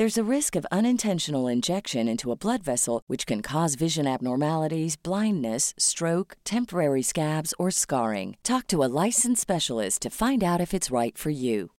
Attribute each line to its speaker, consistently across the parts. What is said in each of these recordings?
Speaker 1: There's a risk of unintentional injection into a blood vessel, which can cause vision abnormalities, blindness, stroke, temporary scabs, or scarring. Talk to a licensed specialist to find out if it's right for you.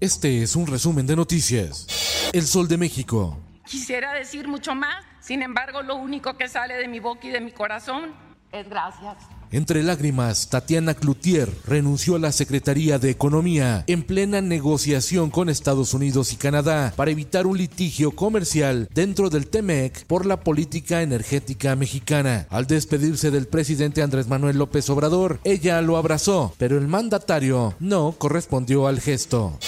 Speaker 2: Este es un resumen de noticias. El Sol de México.
Speaker 3: Quisiera decir mucho más, sin embargo, lo único que sale de mi boca y de mi corazón es gracias.
Speaker 2: Entre lágrimas, Tatiana Cloutier renunció a la Secretaría de Economía en plena negociación con Estados Unidos y Canadá para evitar un litigio comercial dentro del TEMEC por la política energética mexicana. Al despedirse del presidente Andrés Manuel López Obrador, ella lo abrazó, pero el mandatario no correspondió al gesto.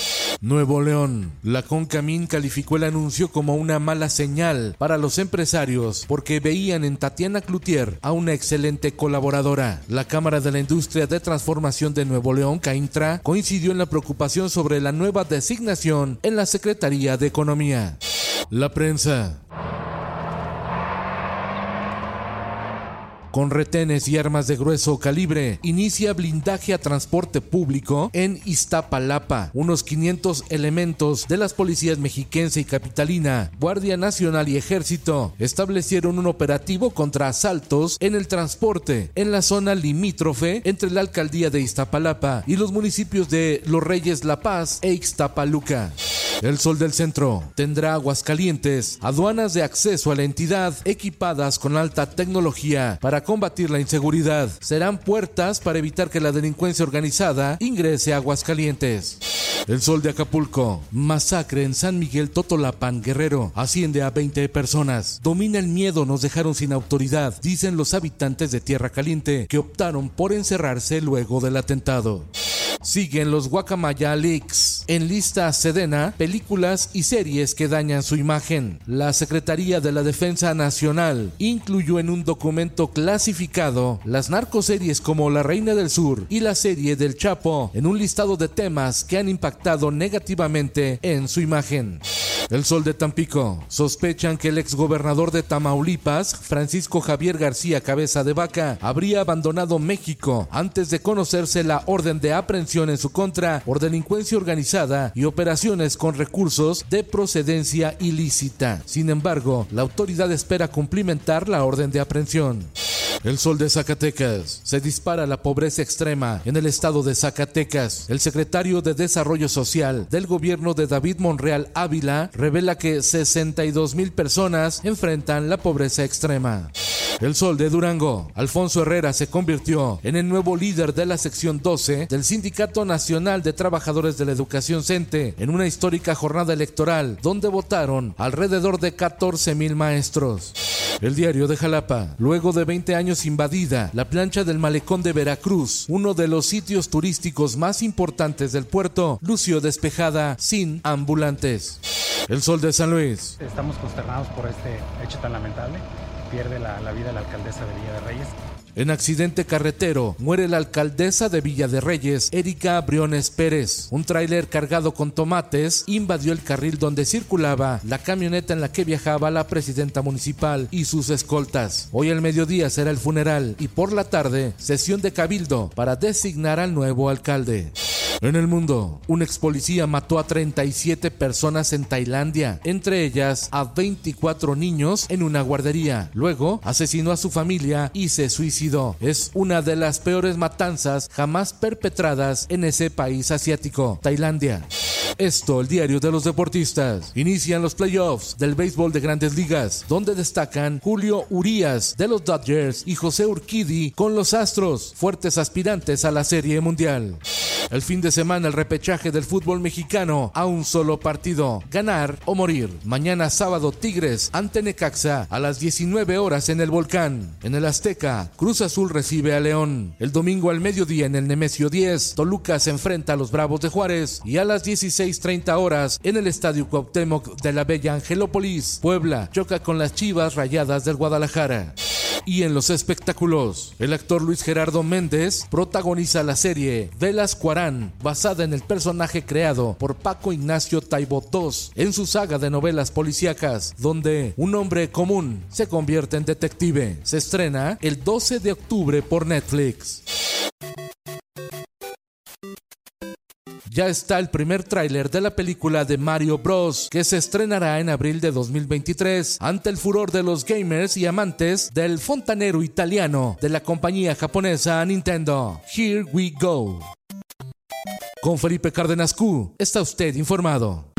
Speaker 2: Nuevo León. La Concamín calificó el anuncio como una mala señal para los empresarios porque veían en Tatiana Cloutier a una excelente colaboradora. La Cámara de la Industria de Transformación de Nuevo León, CAINTRA, coincidió en la preocupación sobre la nueva designación en la Secretaría de Economía. La prensa. Con retenes y armas de grueso calibre, inicia blindaje a transporte público en Iztapalapa. Unos 500 elementos de las policías mexiquense y capitalina, Guardia Nacional y Ejército establecieron un operativo contra asaltos en el transporte en la zona limítrofe entre la alcaldía de Iztapalapa y los municipios de Los Reyes La Paz e Ixtapaluca. El Sol del Centro tendrá aguas calientes, aduanas de acceso a la entidad equipadas con alta tecnología para combatir la inseguridad. Serán puertas para evitar que la delincuencia organizada ingrese a Aguascalientes. El Sol de Acapulco. Masacre en San Miguel Totolapan, Guerrero. Asciende a 20 personas. Domina el miedo, nos dejaron sin autoridad, dicen los habitantes de Tierra Caliente, que optaron por encerrarse luego del atentado. Siguen los Guacamaya Leaks. En lista Sedena, películas y series que dañan su imagen. La Secretaría de la Defensa Nacional incluyó en un documento clasificado las narcoseries como La Reina del Sur y la serie del Chapo en un listado de temas que han impactado negativamente en su imagen. El Sol de Tampico. Sospechan que el exgobernador de Tamaulipas, Francisco Javier García Cabeza de Vaca, habría abandonado México antes de conocerse la orden de aprehensión en su contra por delincuencia organizada y operaciones con recursos de procedencia ilícita. Sin embargo, la autoridad espera cumplimentar la orden de aprehensión. El sol de Zacatecas. Se dispara la pobreza extrema en el estado de Zacatecas. El secretario de Desarrollo Social del gobierno de David Monreal Ávila revela que 62 mil personas enfrentan la pobreza extrema. El Sol de Durango. Alfonso Herrera se convirtió en el nuevo líder de la sección 12 del Sindicato Nacional de Trabajadores de la Educación CENTE en una histórica jornada electoral donde votaron alrededor de 14 mil maestros. El diario de Jalapa. Luego de 20 años invadida, la plancha del malecón de Veracruz, uno de los sitios turísticos más importantes del puerto, lució despejada sin ambulantes. El Sol de San Luis.
Speaker 4: Estamos consternados por este hecho tan lamentable. Pierde la, la vida la alcaldesa de Villa de Reyes.
Speaker 2: En accidente carretero muere la alcaldesa de Villa de Reyes, Erika Briones Pérez. Un tráiler cargado con tomates invadió el carril donde circulaba la camioneta en la que viajaba la presidenta municipal y sus escoltas. Hoy al mediodía será el funeral y por la tarde sesión de cabildo para designar al nuevo alcalde. En el mundo, un ex policía mató a 37 personas en Tailandia, entre ellas a 24 niños en una guardería. Luego asesinó a su familia y se suicidó. Es una de las peores matanzas jamás perpetradas en ese país asiático, Tailandia. Esto, el diario de los deportistas. Inician los playoffs del béisbol de grandes ligas, donde destacan Julio Urias de los Dodgers y José Urquidi con los Astros, fuertes aspirantes a la Serie Mundial. El fin de semana el repechaje del fútbol mexicano a un solo partido, ganar o morir. Mañana sábado Tigres ante Necaxa a las 19 horas en el Volcán. En el Azteca, Cruz Azul recibe a León. El domingo al mediodía en el Nemesio 10, Toluca se enfrenta a los Bravos de Juárez y a las 16:30 horas en el Estadio Cuauhtémoc de la Bella Angelópolis, Puebla choca con las Chivas Rayadas del Guadalajara. Y en los espectáculos, el actor Luis Gerardo Méndez protagoniza la serie Velas Cuarán, basada en el personaje creado por Paco Ignacio Taibo II en su saga de novelas policíacas, donde un hombre común se convierte en detective. Se estrena el 12 de octubre por Netflix. Ya está el primer tráiler de la película de Mario Bros, que se estrenará en abril de 2023 ante el furor de los gamers y amantes del fontanero italiano de la compañía japonesa Nintendo. Here we go. Con Felipe Cárdenas Q, está usted informado.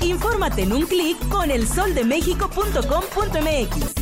Speaker 5: Infórmate en un clic con elsoldemexico.com.mx.